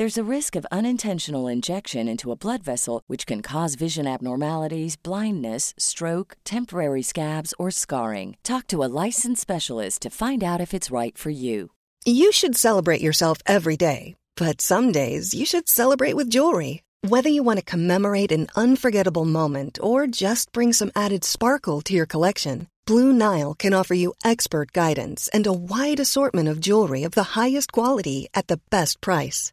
There's a risk of unintentional injection into a blood vessel, which can cause vision abnormalities, blindness, stroke, temporary scabs, or scarring. Talk to a licensed specialist to find out if it's right for you. You should celebrate yourself every day, but some days you should celebrate with jewelry. Whether you want to commemorate an unforgettable moment or just bring some added sparkle to your collection, Blue Nile can offer you expert guidance and a wide assortment of jewelry of the highest quality at the best price.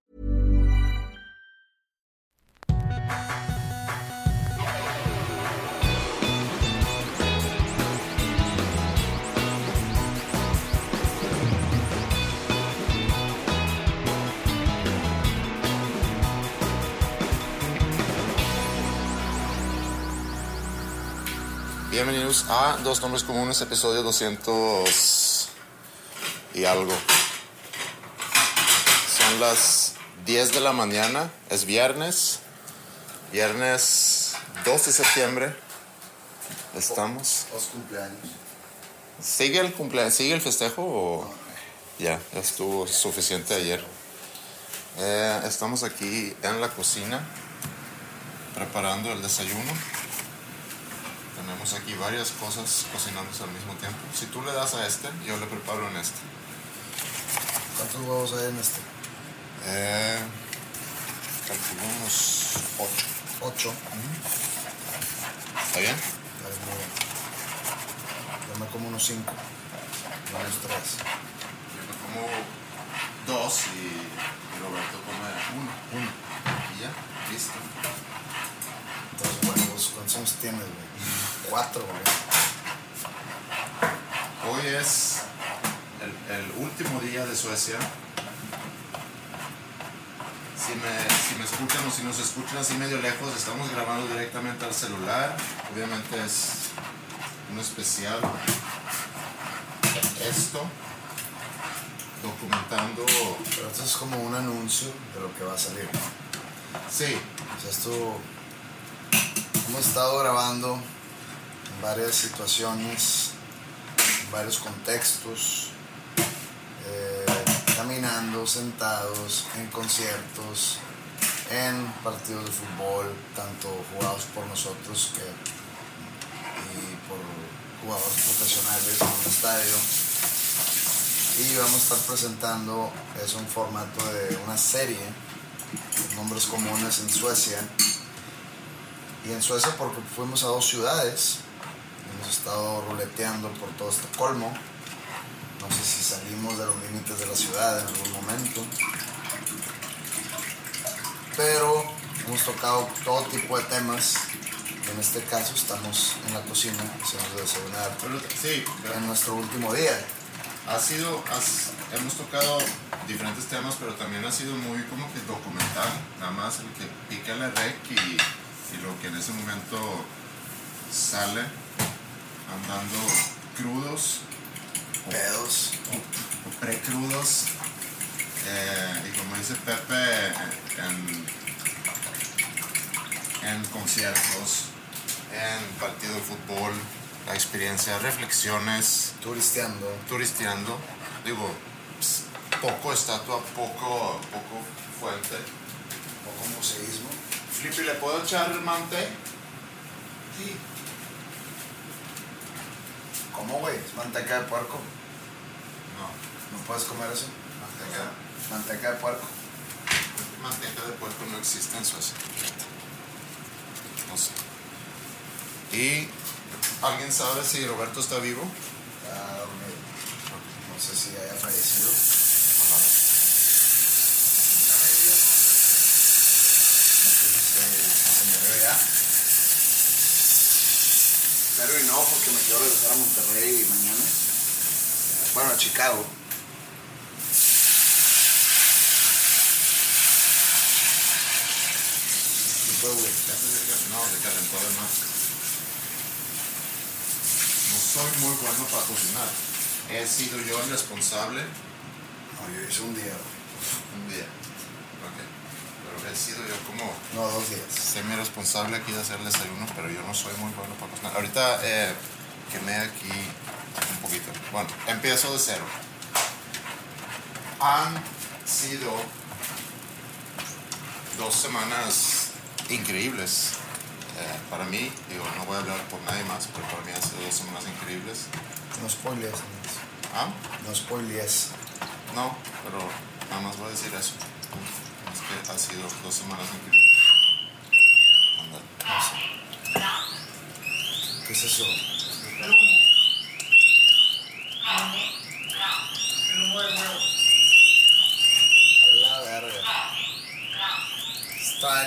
Bienvenidos a Dos Nombres Comunes, episodio 200 y algo. Son las 10 de la mañana, es viernes, viernes 2 de septiembre. Estamos. Los cumpleaños. ¿Sigue el cumpleaños, sigue el festejo o ya, ya estuvo suficiente ayer? Eh, estamos aquí en la cocina preparando el desayuno. Tenemos aquí varias cosas cocinándose al mismo tiempo. Si tú le das a este, yo le preparo en este. ¿Cuántos huevos hay en este? Eh, calculo unos 8. Ocho. ¿Está bien? Vale, muy bien. Yo me como unos cinco. No unos tres. Yo me como dos y Roberto come uno. Uno. Y ya, listo. Dos huevos. ¿Cuántos años tienes, güey? Cuatro, güey. Hoy es el, último día de Suecia. Si me, si me escuchan o si nos escuchan así medio lejos, estamos grabando directamente al celular. Obviamente es un especial. Esto, documentando. Pero esto es como un anuncio de lo que va a salir. Sí, sea, esto. Hemos estado grabando varias situaciones, varios contextos, eh, caminando, sentados, en conciertos, en partidos de fútbol, tanto jugados por nosotros que, y por jugadores profesionales en un estadio. Y vamos a estar presentando, es un formato de una serie, nombres comunes en Suecia. Y en Suecia porque fuimos a dos ciudades, hemos estado ruleteando por todo Estocolmo. No sé si salimos de los límites de la ciudad en algún momento. Pero hemos tocado todo tipo de temas. En este caso estamos en la cocina, hacemos de desayunar sí, en nuestro último día. ha sido, has- hemos tocado diferentes temas, pero también ha sido muy como que documental, nada más el que pica la rec y, y lo que en ese momento sale andando crudos Pedos. o, o precrudos. Eh, y como dice Pepe, en, en conciertos, en partido de fútbol, la experiencia, reflexiones, Turisteando. turisteando, digo, ps, poco estatua, poco, poco fuente. Poco museísmo. Flippy, ¿le puedo echar mante? Sí. ¿Cómo, güey? ¿Es manteca de puerco? No, ¿No puedes comer eso? manteca. Manteca de puerco. manteca de puerco no existe en Suecia. No sé. ¿Y alguien sabe si Roberto está vivo? Ah. No sé si haya fallecido. No sé si se, se murió ya. Y no, porque me quiero regresar a Monterrey mañana. Bueno, a Chicago. No, le calentó de más. No soy muy bueno para cocinar. He sido yo el responsable No, yo hice un día, güey. un día. Ok. Pero he sido yo como No, dos días. semi responsable aquí de hacer el desayuno, pero yo no soy muy bueno para cocinar. Ahorita eh, quemé aquí un poquito. Bueno, empiezo de cero. Han sido dos semanas increíbles eh, para mí. Digo, no voy a hablar por nadie más, pero para mí han sido dos semanas increíbles. No spoilees, amigos. ¿Ah? No spoilees. No, pero nada más voy a decir eso. Que han sido dos semanas increíbles. Ándale. ¿Qué es eso? A la verga. Está.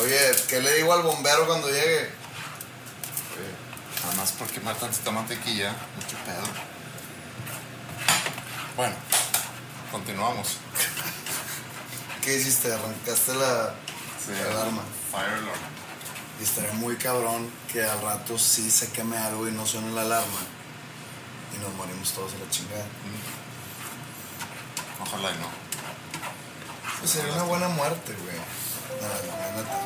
Oye, ¿qué le digo al bombero cuando llegue? Nada más por quemar tantita mantequilla, mucho pedo. Bueno, continuamos. ¿Qué hiciste? ¿Arrancaste la, la alarma? Fire alarm. Y estaría muy cabrón que al rato sí se queme algo y no suene la alarma. Y nos morimos todos a la chingada. Ojalá y no. Pues sería una buena muerte, güey. No, la neta.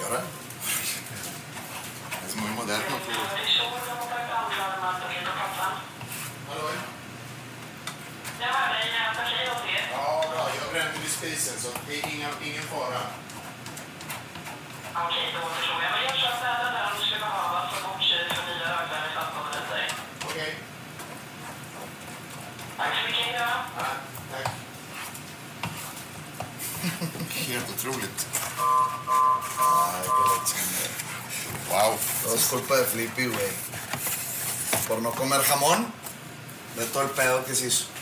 ¿Y ahora? Es muy moderno. Tú. Ja, bra. Jag brände vid spisen så det är inga, ingen fara. Okej, då förstår jag. Men jag köper den där om du skulle behöva som bortkil för nya ögon i 15 minuter. Okej. Tack så mycket. Hej då. Ja, tack. Helt otroligt. Wow. Todo es culpa de Flippy, güey. Por no comer jamón, de todo el pedo que se hizo.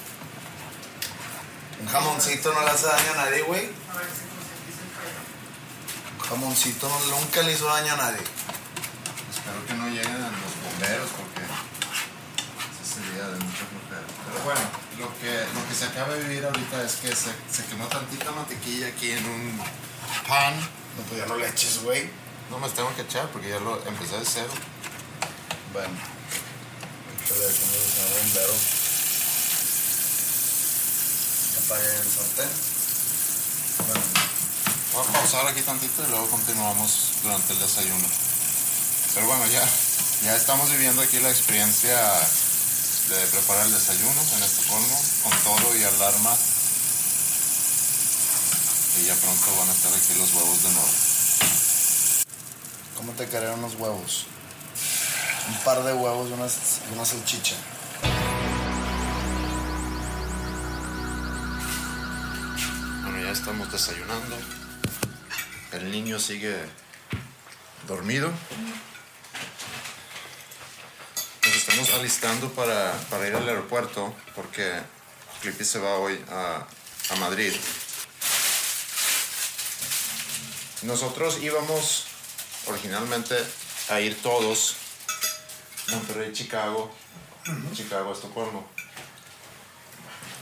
Un jamoncito no le hace daño a nadie, güey. Un jamoncito no, nunca le hizo daño a nadie. Espero que no lleguen los bomberos porque ese sería de mucho flojera. Pero bueno, lo que, lo que se acaba de vivir ahorita es que se, se quemó tantita mantequilla aquí en un pan. No, pues ya no le eches, güey. No me tengo que echar porque ya lo empecé de cero. Bueno, échale con el señor bombero. Ya apagué el sartén. Bueno, Voy a pausar aquí tantito y luego continuamos durante el desayuno. Pero bueno, ya, ya estamos viviendo aquí la experiencia de preparar el desayuno en Estocolmo con todo y alarma. Y ya pronto van a estar aquí los huevos de nuevo. ¿cómo te caerían unos huevos? Un par de huevos y una, una salchicha. Estamos desayunando. El niño sigue dormido. Nos estamos alistando para, para ir al aeropuerto porque Clippy se va hoy a, a Madrid. Nosotros íbamos originalmente a ir todos Monterrey, Chicago, Chicago, Estocolmo.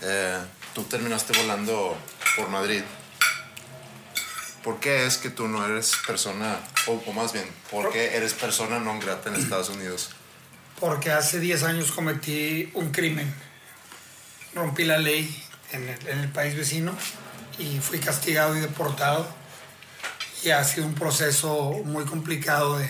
Eh, tú terminaste volando por Madrid. ¿Por qué es que tú no eres persona, o, o más bien, por qué eres persona non grata en Estados Unidos? Porque hace 10 años cometí un crimen. Rompí la ley en el, en el país vecino y fui castigado y deportado. Y ha sido un proceso muy complicado de,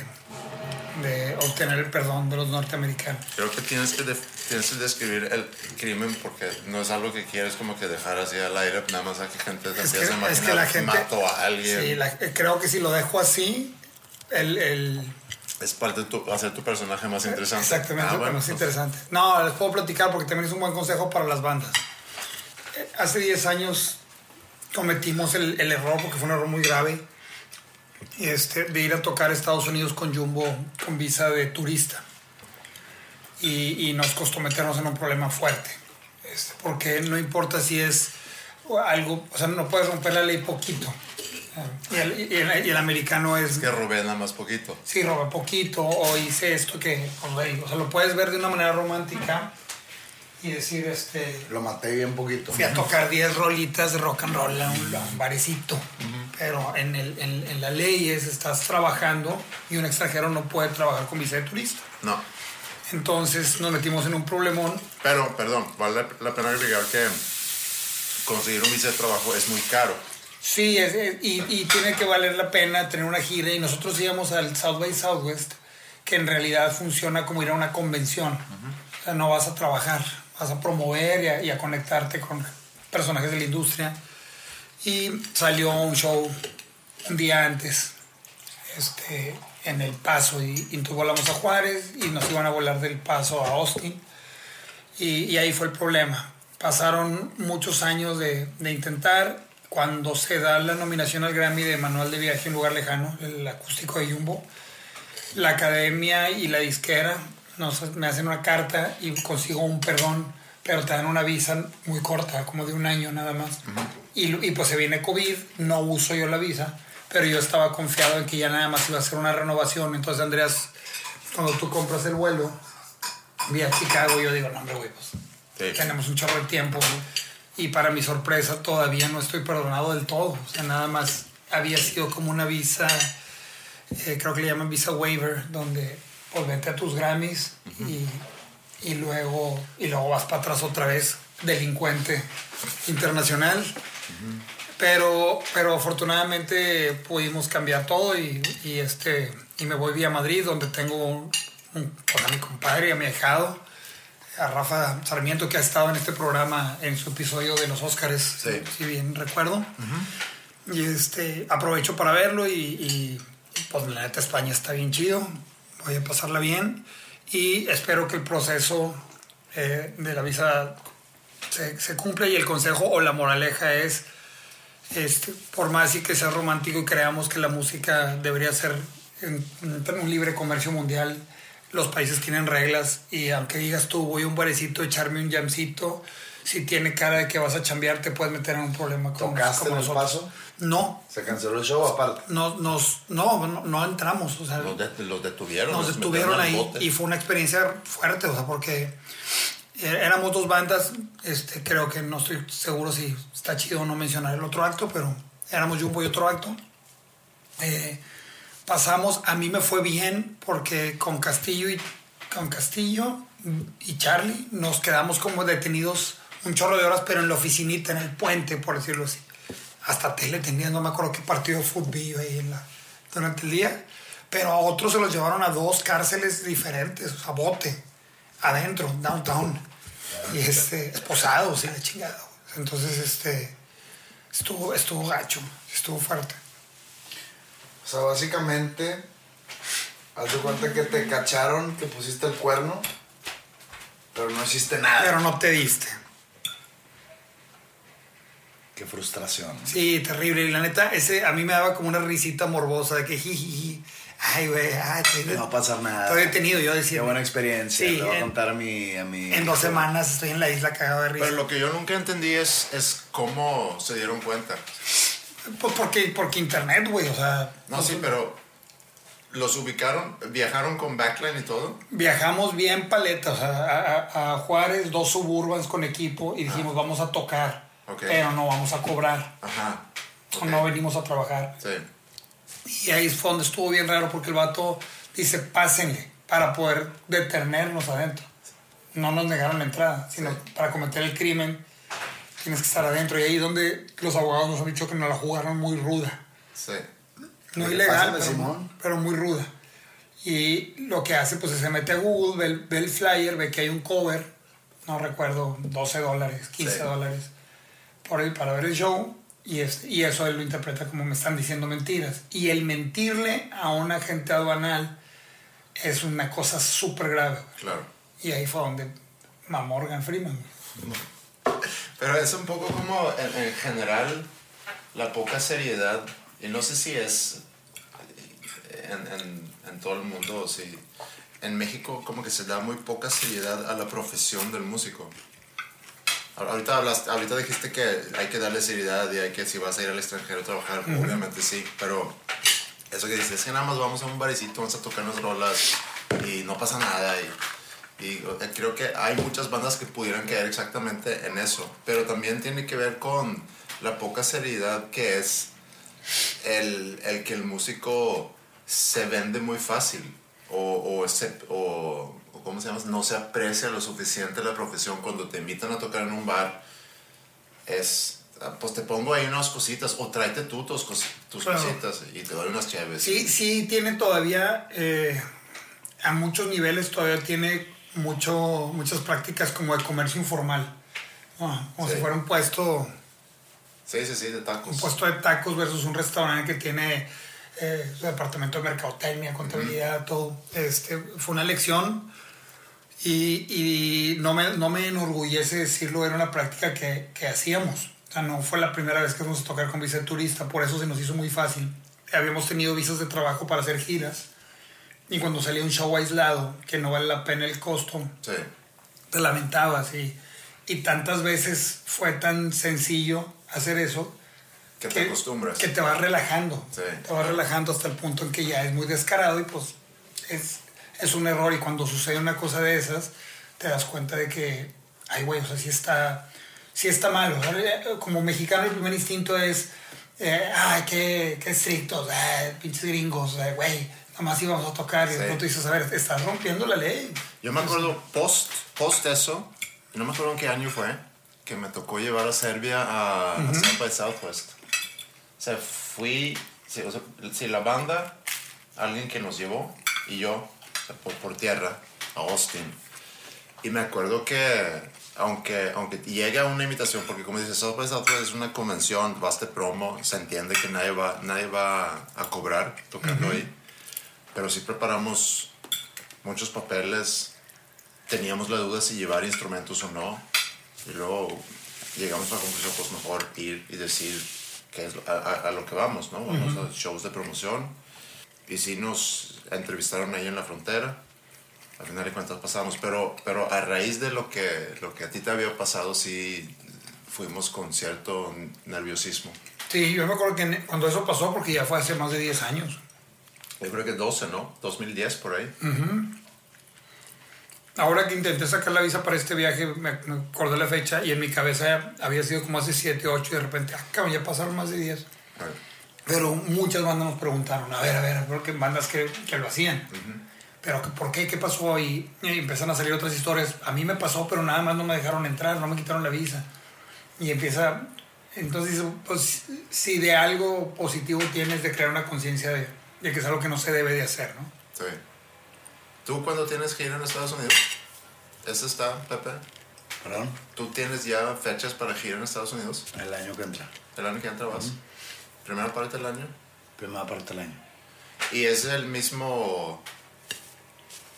de obtener el perdón de los norteamericanos. Creo que tienes que, def- tienes que describir el crimen porque no es algo que quieres como que dejar así al aire, nada más a que gente se Es que, a es que imaginar la gente... mató a alguien. Sí, la- creo que si lo dejo así, el, el- Es parte de tu, hacer tu personaje más interesante. Exactamente, Ah, bueno, más pues, interesante. No, les puedo platicar porque también es un buen consejo para las bandas. Eh, Hace 10 años cometimos el, el error, porque fue un error muy grave, este, de ir a tocar a Estados Unidos con Jumbo con visa de turista. Y, y nos costó meternos en un problema fuerte. Este, porque no importa si es algo, o sea, no puedes romper la ley poquito. Y el, y el- y el americano es que robé nada más poquito. sí, robé poquito o hice esto que, o sea, lo puedes ver de una manera romántica y decir, este, Lo maté bien poquito. fui a tocar 10 rolitas de rock and roll a un, a un barecito. Pero en, el, en, en la ley es, estás trabajando y un extranjero no puede trabajar con visa de turista. No. Entonces nos metimos en un problemón. Pero, perdón, vale la pena agregar que conseguir un visa de trabajo es muy caro. Sí, es- es- y, y tiene que valer la pena tener una gira. Y nosotros íbamos al South by Southwest, que en realidad funciona como ir a una convención. O sea, no vas a trabajar, vas a promover y a, y a conectarte con personajes de la industria. Y salió un show un día antes este, en El Paso. Y, y entonces volamos a Juárez y nos iban a volar del Paso a Austin. Y, ahí fue el problema. Pasaron muchos años de, de intentar. Cuando se da la nominación al Grammy de Manual de Viaje en Lugar Lejano, el acústico de Jumbo, la academia y la disquera nos, me hacen una carta y consigo un perdón, pero te dan una visa muy corta, como de un año nada más. y, y pues se viene COVID, no uso yo la visa, pero yo estaba confiado en que ya nada más iba a ser una renovación. Entonces, Andreas, cuando tú compras el vuelo, vía Chicago, yo digo, no, hombre, güey, pues Sí. tenemos un chorro de tiempo. Y para mi sorpresa, todavía no estoy perdonado del todo. O sea, nada más había sido como una visa, eh, creo que le llaman visa waiver, donde pues vete a tus Grammys y, y luego, y luego vas para atrás otra vez, delincuente internacional. Pero, pero afortunadamente pudimos cambiar todo y, y, este, y me voy vía Madrid, donde tengo un, un- a mi compadre, a mi ahijado, a Rafa Sarmiento, que ha estado en este programa en su episodio de los Óscares, Sí. si bien recuerdo. Y este, aprovecho para verlo y, y, pues la neta España está bien chido, voy a pasarla bien y espero que el proceso eh, de la visa se, se cumpla y el consejo o la moraleja es, este, por más y que sea romántico y creamos que la música debería ser en, un libre comercio mundial, los países tienen reglas y aunque digas tú voy a un barecito echarme un jamcito, si tiene cara de que vas a chambear te puedes meter en un problema con, ¿Tocaste como en el nosotros. paso? No, Se canceló el show aparte. no, nos, no, no, no entramos, o sea, Los, de- los detuvieron. nos detuvieron ahí y fue una experiencia fuerte, o sea, porque eh, éramos dos bandas, este, creo que no estoy seguro si está chido o no mencionar el otro acto, pero éramos Jumbo y otro acto. Eh, pasamos, a mí me fue bien porque con Castillo y con Castillo y Charlie nos quedamos como detenidos un chorro de horas, pero en la oficinita, en el puente, por decirlo así. Hasta tele tenía, no me acuerdo qué partido de fútbol ahí en la, durante el día. Pero a otros se los llevaron a dos cárceles diferentes, a bote, adentro, downtown. Y este, esposados y la chingada. Entonces, este, estuvo, estuvo gacho, estuvo fuerte. O sea, básicamente, haz de cuenta que te cacharon que pusiste el cuerno, pero no hiciste nada. Pero no te diste. Qué frustración. Sí, terrible. Y la neta, ese a mí me daba como una risita morbosa de que jijiji. Ay, güey, ay, estoy, No va a pasar nada. estoy detenido. Yo decía. Qué buena experiencia. Sí, Le voy a contar a mi, a mi En dos semanas estoy en la isla cagado de risa. Pero lo que yo nunca entendí es, es cómo se dieron cuenta. Pues porque, porque internet, güey, o sea. No, sí, pero los ubicaron, viajaron con backline y todo. Viajamos bien paleta, o sea, a, a- a Juárez, dos suburbans con equipo y dijimos, vamos a tocar, Ok. pero no vamos a cobrar, Ajá. o no venimos a trabajar. Sí. Y ahí fue donde estuvo bien raro porque el vato dice, pásenle para poder detenernos adentro. No nos negaron la entrada, sino para cometer el crimen tienes que estar adentro. Y ahí donde los abogados nos han dicho que nos la jugaron muy ruda. Sí. No ¿Qué ilegal, pero, Simón? pero muy ruda. Y lo que hace, pues se mete a Google, ve, el- ve el flyer, ve que hay un cover, no recuerdo, 12 dólares, 15 Sí. dólares, por el, para ver el show. Y, es, y eso él lo interpreta como me están diciendo mentiras. Y el mentirle a un agente aduanal es una cosa súper grave. Claro. Y ahí fue donde mamó Morgan Freeman. Pero es un poco como en, en general la poca seriedad, y no sé si es en, en, en todo el mundo, o si en México como que se da muy poca seriedad a la profesión del músico. Ahor- Ahorita, hablaste, ahorita dijiste que hay que darle seriedad y hay que si vas a ir al extranjero a trabajar, obviamente sí, pero eso que dices es que nada más vamos a un barecito, vamos a tocarnos rolas y no pasa nada y y creo que hay muchas bandas que pudieran caer exactamente en eso, pero también tiene que ver con la poca seriedad que es el, el que el músico se vende muy fácil o, o, se- o ¿cómo se llama? No se aprecia lo suficiente la profesión cuando te invitan a tocar en un bar. Es, pues te pongo ahí unas cositas o tráete tú tus, cos- tus Claro. cositas y te doy unas chéves. Sí, sí, tiene todavía, eh, a muchos niveles todavía tiene mucho, muchas prácticas como de comercio informal. Como Sí. si fuera un puesto, sí, sí, sí, de tacos. un puesto de tacos versus un restaurante que tiene eh, su departamento de mercadotecnia, contabilidad, todo. Este, fue una lección y, y no, me, no me enorgullece decirlo, era una práctica que, que hacíamos. O sea, no fue la primera vez que a tocar con visa de turista, por eso se nos hizo muy fácil. Habíamos tenido visas de trabajo para hacer giras y cuando salía un show aislado, que no vale la pena el costo, Sí. te lamentabas y, y tantas veces fue tan sencillo hacer eso Que te acostumbras. que te vas relajando. Sí. Te vas relajando hasta el punto en que ya es muy descarado y pues es, es un error. Y cuando sucede una cosa de esas, te das cuenta de que, ay, güey, o sea, sí está, sí está malo. O sea, eh, Como mexicano, el primer instinto es, eh, ay, qué, qué estrictos, ay, pinches gringos, ay, güey, nada más íbamos a tocar. Y de Sí. pronto dices, a ver, estás rompiendo la ley. Yo me acuerdo post, post eso, no me acuerdo en qué año fue, que me tocó llevar a Serbia a, a South by Southwest. O sea, fui, sí, o sea, sí, la banda, alguien que nos llevó y yo, por, por tierra, a Austin. Y me acuerdo que, aunque, aunque llegue a una invitación, porque como dices, South by Southwest es una convención, vas de promo, se entiende que nadie va, nadie va a cobrar tocando ahí. Pero sí preparamos muchos papeles, teníamos la duda si llevar instrumentos o no. Y luego llegamos a la conclusión, pues mejor ir y decir qué es lo- a, a- a lo que vamos, ¿no? Vamos a shows de promoción. Y sí nos entrevistaron ahí en la frontera. Al final de cuentas pasamos. Pero, pero a raíz de lo que, lo que a ti te había pasado, sí fuimos con cierto nerviosismo. Sí, yo me acuerdo que cuando eso pasó, porque ya fue hace más de 10 años. Yo creo que 12, ¿no? 2010 por ahí. Ahora que intenté sacar la visa para este viaje, me, me acordé la fecha y en mi cabeza había sido como hace 7, 8 y de repente, ah, cabrón, ya pasaron más de 10. Pero muchas bandas nos preguntaron, a ver, a ver, porque bandas que, que lo hacían. Pero que, ¿por qué? ¿Qué pasó? Y, y empiezan a salir otras historias. A mí me pasó, pero nada más no me dejaron entrar, no me quitaron la visa. Y empieza, entonces, pues si de algo positivo tienes de crear una conciencia de, de que es algo que no se debe de hacer, ¿no? Sí. ¿Tú cuando tienes que ir a Estados Unidos? ¿Eso está, Pepe? Perdón, ¿Tú tienes ya fechas para gira en Estados Unidos? el año que entra. ¿El año que entra vas? ¿Primera parte del año? Primera parte del año. ¿Y es el mismo...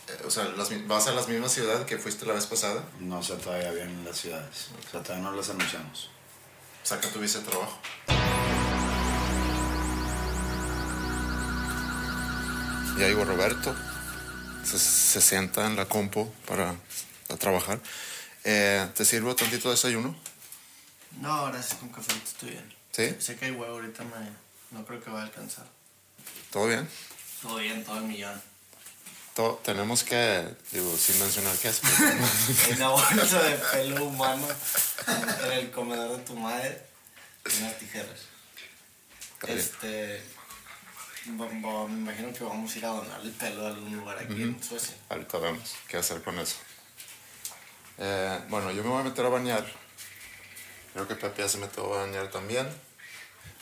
eh, o sea, las ¿vas a las mismas ciudades que fuiste la vez pasada? No sé todavía bien las ciudades. O sea, todavía no las anunciamos. Saca tu visa de trabajo. Ya llegó Roberto. Se, se sienta en la compu para, para trabajar. Eh, ¿Te sirvo tantito desayuno? No, gracias, con café estoy bien. ¿Sí? Sé que hay huevo ahorita, me, no creo que vaya a alcanzar. ¿Todo bien? Todo bien, todo el millón. To- tenemos que, digo, sin mencionar qué es. Hay una bolsa de pelo humano en el comedor de tu madre y unas tijeras. Este. me imagino que vamos a ir a donar el pelo a algún lugar aquí en Suecia. Ahorita vemos qué hacer con eso. Eh, bueno, yo me voy a meter a bañar. Creo que Pepe ya se metió a bañar también.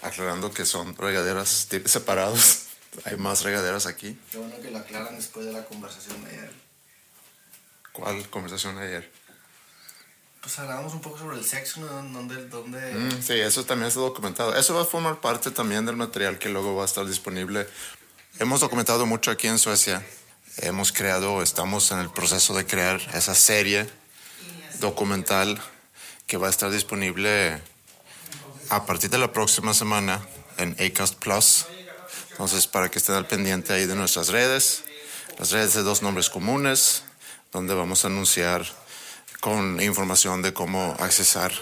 Aclarando que son regaderas separados. Hay más regaderas aquí. Qué bueno que lo aclaran después de la conversación de ayer. ¿Cuál conversación ayer? Pues hablábamos un poco sobre el sexo, ¿no? ¿Dónde, dónde, Mm, sí, eso también está documentado. Eso va a formar parte también del material que luego va a estar disponible. Hemos documentado mucho aquí en Suecia hemos creado, estamos en el proceso de crear esa serie documental que va a estar disponible a partir de la próxima semana en Acast Plus. Entonces, para que estén al pendiente ahí de nuestras redes, las redes de dos nombres comunes, donde vamos a anunciar con información de cómo accesar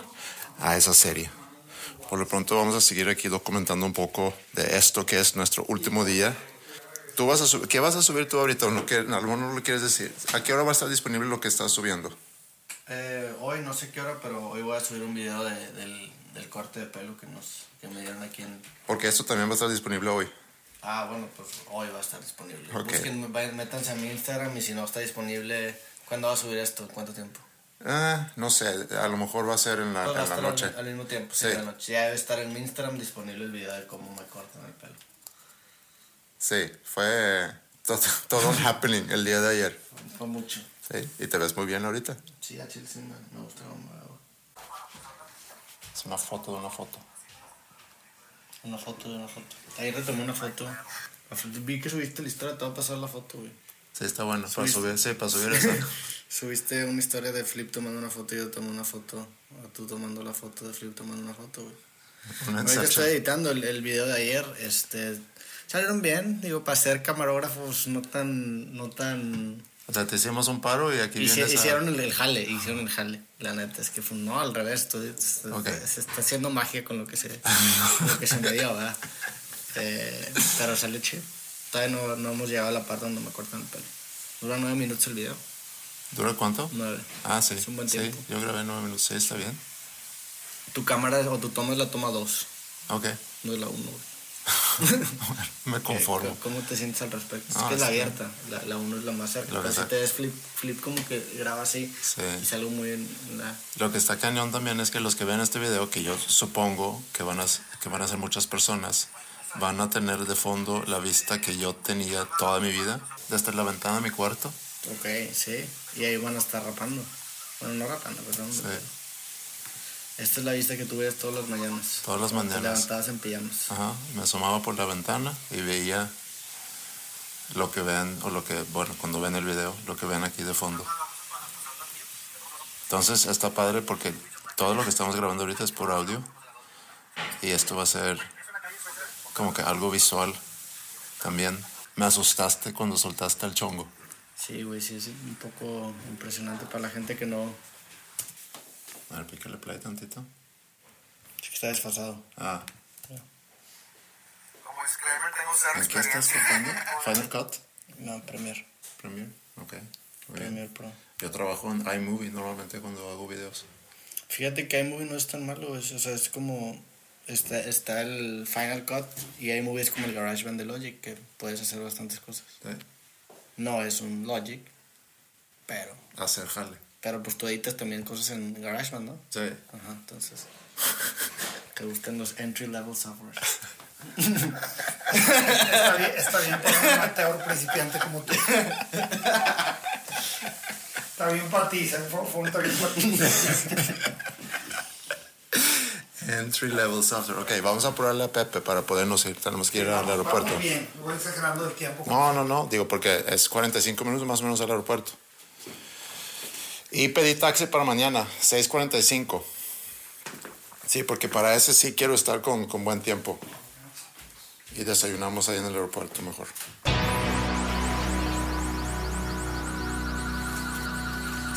a esa serie. Por lo pronto vamos a seguir aquí documentando un poco de esto que es nuestro último día. ¿Tú vas a ¿Qué vas a subir tú ahorita? ¿O no, no lo quieres decir? ¿A qué hora va a estar disponible lo que estás subiendo? Eh, hoy no sé qué hora, pero hoy voy a subir un video de- del, del corte de pelo que, nos, que me dieron aquí en... Porque esto también va a estar disponible hoy. Ah, bueno, pues hoy va a estar disponible. Ok. Busquen, métanse a mi Instagram y si no está disponible, ¿cuándo va a subir esto? ¿Cuánto tiempo? Ah, no sé, a lo mejor va a ser en la, Pues en noche. Al, al mismo tiempo, sí, Sí. en la noche. Ya debe estar en mi Instagram disponible el video de cómo me cortan el pelo. Sí, fue todo, todo un happening el día de ayer. Fue mucho. Sí, y te ves muy bien ahorita. Sí, a Chile sí me, me gusta cómo me veo. Es una foto de una foto. Una foto de una foto. Ayer te tomé una foto. Vi que subiste la historia, te voy a pasar la foto, güey. Sí, está bueno. Para subir, sí, para subir eso. Subiste una historia de Flip tomando una foto y yo tomé una foto. O tú tomando la foto de Flip tomando una foto, güey. Una Ahorita estoy editando el, el video de ayer. Este, salieron bien, digo, para ser camarógrafos no tan, no tan... O sea, te hicimos un paro y aquí Hici- a- hicieron el, el jale, hicieron el jale. La neta es que fue, no, al revés, estoy- se, está haciendo magia con lo que se, lo que se me dio, ¿verdad? Eh, pero sale chido. Todavía no, no hemos llegado a la parte donde me cortan el pelo. Dura nueve minutos el video. ¿Dura cuánto? Nueve. Ah, sí. Es un buen sí, tiempo. yo grabé nueve minutos. Sí, está bien. Tu cámara o tu toma es la toma dos, Ok. no es la uno. güey. Me conformo. ¿Cómo te sientes al respecto? Ah, es que es la bien. abierta, la, la uno es la más cerca. Lo que Pero si te ves flip, flip como que graba así Sí. y salgo muy en la... Lo que está cañón también es que los que ven este video, que yo supongo que van a, que van a ser muchas personas, van a tener de fondo la vista que yo tenía toda mi vida, desde la ventana de mi cuarto. Ok, sí. Y ahí van a estar rapando. Bueno, no rapando, perdón. Sí. Esta es la vista que tú ves todas las mañanas. Todas las Cuando te mañanas. levantabas en pijamas. Ajá, me asomaba por la ventana y veía lo que ven, o lo que, bueno, cuando ven el video, lo que ven aquí de fondo. Entonces está padre porque todo lo que estamos grabando ahorita es por audio y esto va a ser como que algo visual también. Me asustaste cuando soltaste el chongo. Sí, güey, sí, es un poco impresionante para la gente que no... A ver, pícale play tantito. Es que está desfasado. Ah, Como disclaimer, tengo cero ¿en qué estás tocando? Final Cut? No, Premiere. Premiere. Ok. muy bien. Premiere Pro. Yo trabajo en iMovie normalmente cuando hago videos. Fíjate que iMovie no es tan malo, es- o sea, es como... Está, está el Final Cut y iMovie es como el GarageBand de Logic, que puedes hacer bastantes cosas. ¿sí? No es un Logic, pero... Hacer jale. Pero pues tú editas también cosas en GarageBand, ¿no? Sí. Ajá, entonces... Te gustan los entry level software. Está bien, está bien para un amateur principiante como tú. Está bien para ti, ¿sabes? Fue, fue un está bien para ti. Entry level software. Ok, vamos a apurarle a Pepe para podernos ir. Tenemos que ir al aeropuerto. Vamos bien, voy exagerando el tiempo. No, no, no. Digo, porque es 45 minutos más o menos al aeropuerto. Y pedí taxi para mañana, 6.45. Sí, porque para ese sí quiero estar con, con buen tiempo. Y desayunamos ahí en el aeropuerto mejor.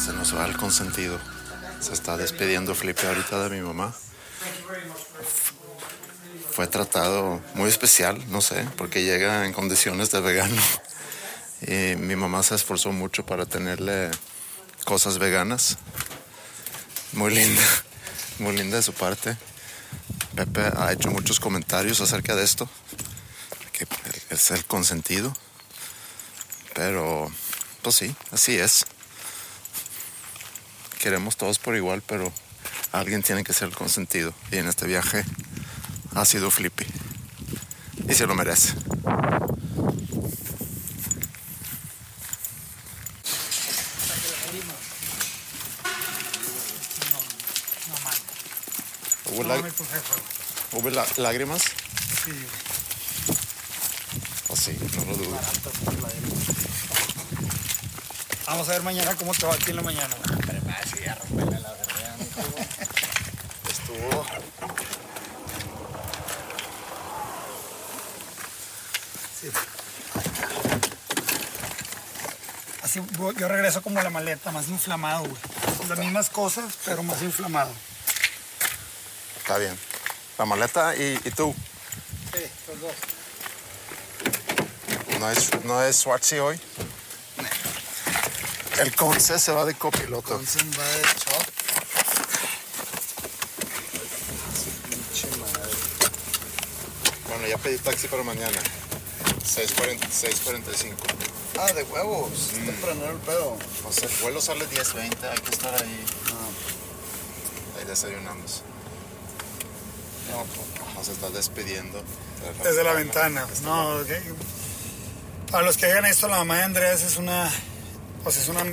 Se nos va el consentido. Se está despidiendo Felipe ahorita de mi mamá. Fue tratado muy especial, no sé, porque llega en condiciones de vegano. Y mi mamá se esforzó mucho para tenerle cosas veganas. Muy linda, muy linda de su parte. Pepe ha hecho muchos comentarios acerca de esto, que es el consentido. Pero, pues sí, así es. Queremos todos por igual, pero alguien tiene que ser el consentido. Y en este viaje ha sido Flippy. Y se lo merece. ¿Hubo, lá- hubo lá- lágrimas? Sí. Oh, sí, no lo dudo. Vamos a ver mañana cómo te va aquí en la mañana. Sí. Estuvo. Así yo regreso como la maleta, más inflamado, güey. Las mismas cosas, pero más inflamado. Está bien. La maleta y, y tú. Sí, los dos. ¿No es, no es Swarzy hoy? El Conce se va de copiloto. Consen va de chop. Pinche madre. Bueno, ya pedí taxi para mañana. 6.40 6.45. Ah, de huevos. Está prender el pedo. O sea, el vuelo sale 10.20, hay que estar ahí. Ahí desayunamos. No, Nos está despidiendo. Desde la ventana. No, ok. Para los que hagan esto, la mamá de Andrés es una, pues es una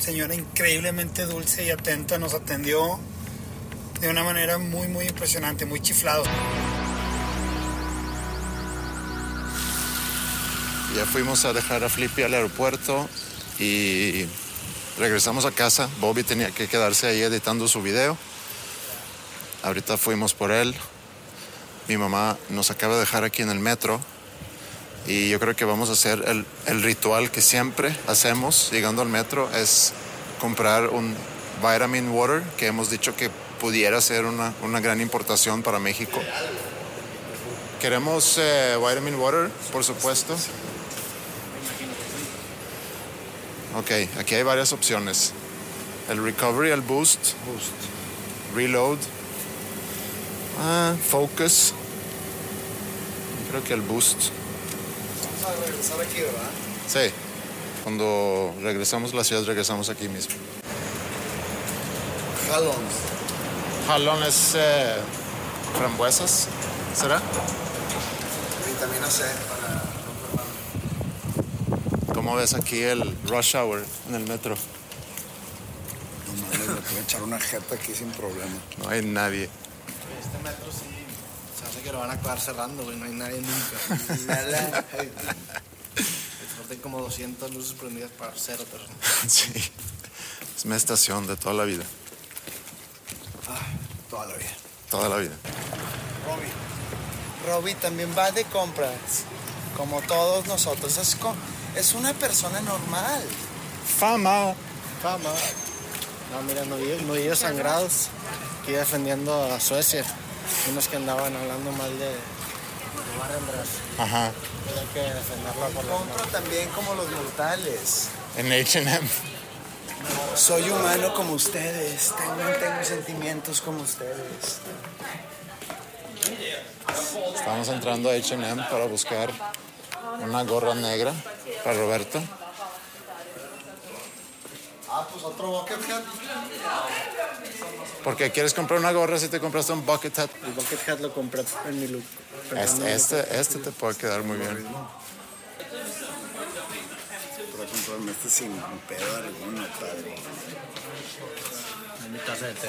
señora increíblemente dulce y atenta. Nos atendió de una manera muy, muy impresionante, muy chiflado. Ya fuimos a dejar a Flippy al aeropuerto y regresamos a casa. Bobby tenía que quedarse ahí editando su video. Ahorita fuimos por él. Mi mamá nos acaba de dejar aquí en el metro y yo creo que vamos a hacer el, el ritual que siempre hacemos llegando al metro es comprar un vitamin water que hemos dicho que pudiera ser una, una gran importación para México. Queremos eh, vitamin water, por supuesto. Ok, aquí hay varias opciones. El recovery, el boost, boost. reload, ah, focus. Creo que el boost. Vamos a regresar aquí, ¿verdad? Sí. Cuando regresamos a la ciudad, regresamos aquí mismo. Jalons. Jalón es eh, frambuesas, ¿será? Vitamina C para. ¿Cómo ves aquí el rush hour en el metro? No mames, le puedo echar una jeta aquí sin problema. No hay nadie. Este metro sí. Se hace que lo van a acabar cerrando, güey. No hay nadie nunca. Nada. Hay como 200 luces prendidas para cero personas. Sí. Es mi estación de toda la vida. Toda la vida. Toda la vida. Robbie. Robbie también va de compras, como todos nosotros. Es, co- es una persona normal. Fama. Fama. No, mira, nudillos, nudillos sangrados. Aquí defendiendo a Suecia. Unos que andaban hablando mal de, de. Ajá. Hay que defenderla por la Compro también como los mortales. En H&M. Soy humano como ustedes. Tengo, tengo sentimientos como ustedes. Estamos entrando a H&M para buscar una gorra negra para Roberto. Ah, pues otro bucket hat. ¿Por qué quieres comprar una gorra si te compraste un bucket hat? El bucket hat lo compré en mi look. Este, este, este te puede quedar muy bien. Para comprarme este sin pedo alguno, padre. en mi taza de té.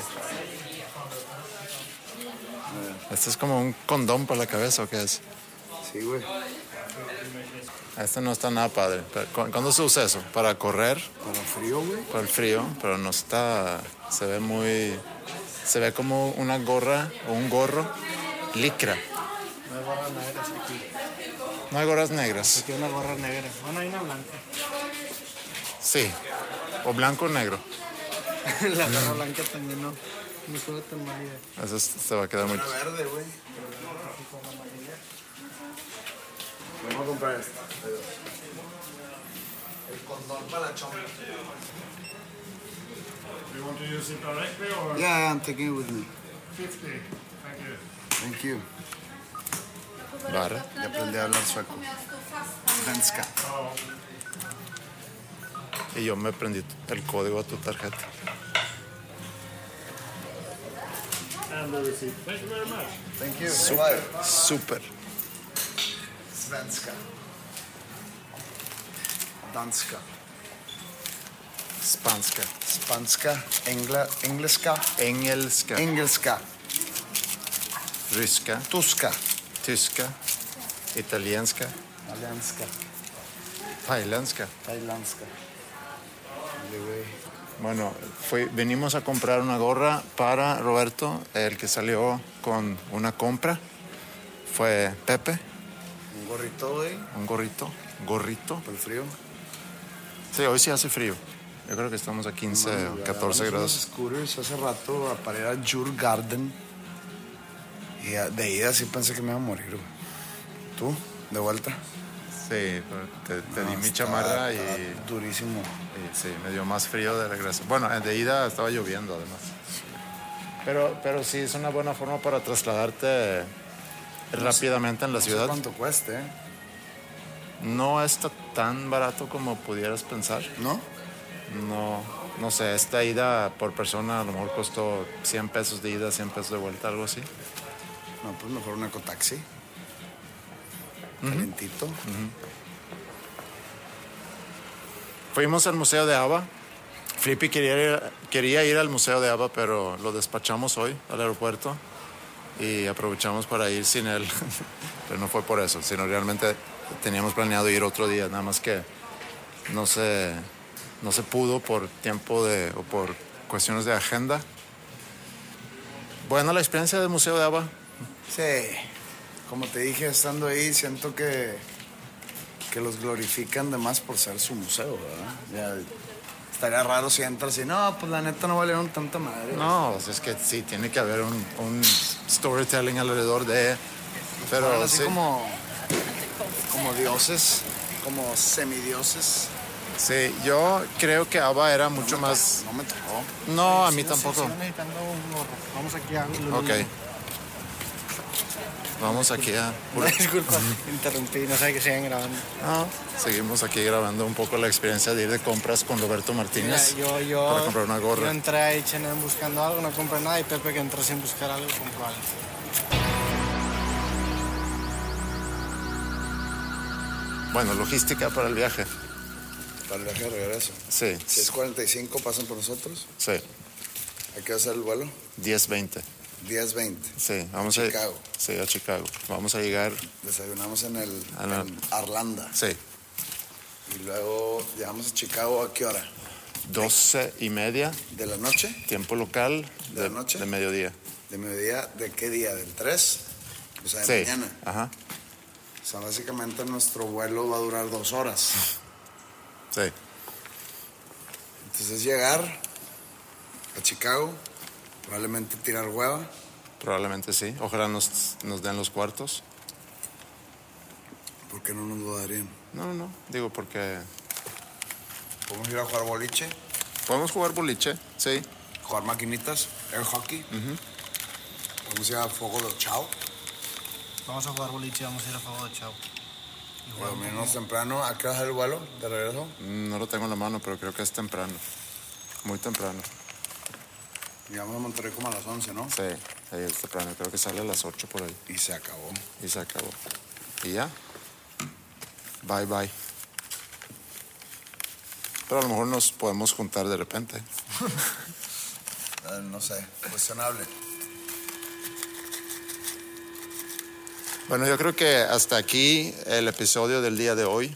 Este es como un condón para la cabeza o qué es. Sí, güey. Este no está nada padre. Pero, ¿cu- ¿Cuándo se usa eso? Para correr, Para frío, güey. para el frío, pero no está. Se ve muy. Se ve como una gorra o un gorro licra. No hay gorras negras aquí. No hay gorras negras. Aquí hay una gorra negra. Bueno, hay una blanca. Sí. O blanco o negro. la gorra blanca también no. No suena tan idea. Eso es- se va a quedar muy. Verde, güey. Vamos a comprar este. El condón para la chompa. You want to use it directly or Yeah, I'm taking it with me. 50? Thank you. Thank you. Barra. Ya aprendí a hablar sueco. Svenska. Y yo me prendí el código a tu tarjeta. And the receipt. Thank you very much. Thank you. Súper. Súper. Svenska. Danska. Spanska. Spanska. Engla, engelska. Engelska. Engelska. Ryska. Tuska. Tyska. Italienska. Allenska. Thailändska. Thailandska. Bueno, fue, venimos a comprar una gorra para Roberto, el que salió con una compra. Fue Pepe, gorrito, güey, un gorrito, gorrito. por el frío. Sí, hoy sí hace frío. Yo creo que estamos a 15 o 14 Agarramos grados. scooters hace rato a- para ir a Jure Garden. Y de ida sí pensé que me iba a morir, güey. ¿Tú? ¿De vuelta? Sí, te, te di No, mi estaba- chamarra y, Durísimo. y sí, me dio más frío de regreso. Bueno, de ida estaba lloviendo además. Pero, pero sí, es una buena forma para trasladarte rápidamente en la No sé ciudad. cuánto cueste. No está tan barato como pudieras pensar. ¿No? No, no sé, esta ida por persona a lo mejor costó 100 pesos de ida, 100 pesos de vuelta, algo así. No, pues mejor un ecotaxi. Calentito. Fuimos al Museo de Ava. Flippy quería ir, quería ir al Museo de Ava, pero lo despachamos hoy al aeropuerto y aprovechamos para ir sin él. pero no fue por eso, sino realmente teníamos planeado ir otro día, nada más que no se, no se pudo por tiempo de, o por cuestiones de agenda. Buena la experiencia del Museo de Ava. Sí. Como te dije, estando ahí, siento que, que los glorifican de más por ser su museo, ¿verdad? Ya, estaría raro si entras y no, pues la neta no valieron tanta madre. No, sea, es que sí, tiene que haber un, un storytelling alrededor de... Pero así sí, como, como dioses, como semidioses. sí, yo creo que Ava era mucho No me más... No me tocó. No, a mí Sí, tampoco. sí. Vamos aquí a... Ok. Vamos aquí a... Disculpa, interrumpí, no sé que sigan grabando. No, seguimos aquí grabando un poco la experiencia de ir de compras con Roberto Mira, Martínez yo, yo, para comprar una yo gorra. entré a H&M buscando algo, no compré nada y Pepe que entró sin buscar algo compró algo. Bueno, logística para el viaje. Para el viaje de regreso. Sí, Si es 45, pasan por nosotros. sí. Hay que hacer el vuelo. 10-20. 10-20. Sí, vamos Chicago. a... Sí, a Chicago. Vamos a llegar... Desayunamos en el en Arlanda. Sí, Y luego llegamos a Chicago a qué hora? 12 y media, ¿De la noche? tiempo local, ¿De la noche? de mediodía. ¿De mediodía? ¿De qué día? ¿Del 3? O sea, de Sí, mañana. ajá, O sea, básicamente nuestro vuelo va a durar dos horas. sí. Entonces llegar a Chicago, probablemente tirar hueva. Probablemente sí. Ojalá nos, nos den los cuartos. ¿Por qué no nos lo darían? No, no, no. Digo porque Podemos ir a jugar boliche, podemos jugar boliche, sí. jugar maquinitas, air hockey. Podemos ir a Fuego de Chao. Vamos a jugar boliche, vamos a ir a favor de Chao. Dormirnos temprano. ¿A qué hora es el vuelo de regreso? No lo tengo en la mano, pero creo que es temprano. Muy temprano. Llegamos a Monterrey como a las 11, ¿no? Sí, ahí es temprano. Creo que sale a las 8 por ahí. Y se acabó. Y se acabó. Y ya. Bye, bye. Pero a lo mejor nos podemos juntar de repente. Eh, no sé, cuestionable. Bueno, yo creo que hasta aquí el episodio del día de hoy.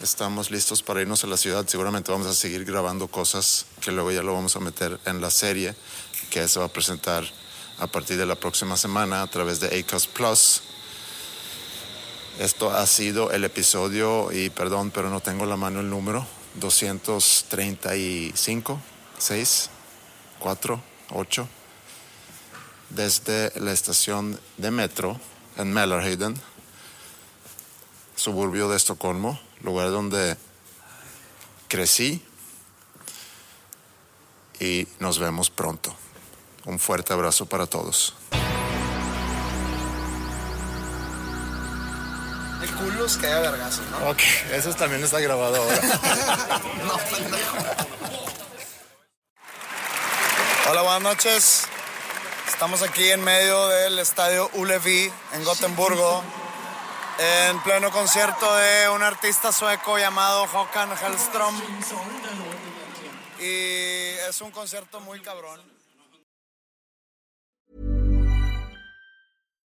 Estamos listos para irnos a la ciudad. Seguramente vamos a seguir grabando cosas que luego ya lo vamos a meter en la serie que se va a presentar a partir de la próxima semana a través de ACOS Plus. Esto ha sido el episodio, y perdón, pero no tengo la mano el número, 235, 6, 4, 8, desde la estación de metro en Mälarhöjden, suburbio de Estocolmo, lugar donde crecí y nos vemos pronto. Un fuerte abrazo para todos. El culo es que haya vergazo, ¿no? Ok, eso también está grabado ahora. No, pendejo. Hola, buenas noches. Estamos aquí en medio del estadio Ullevi en Gotemburgo, en pleno concierto de un artista sueco llamado Håkan Hellström. Y es un concierto muy cabrón.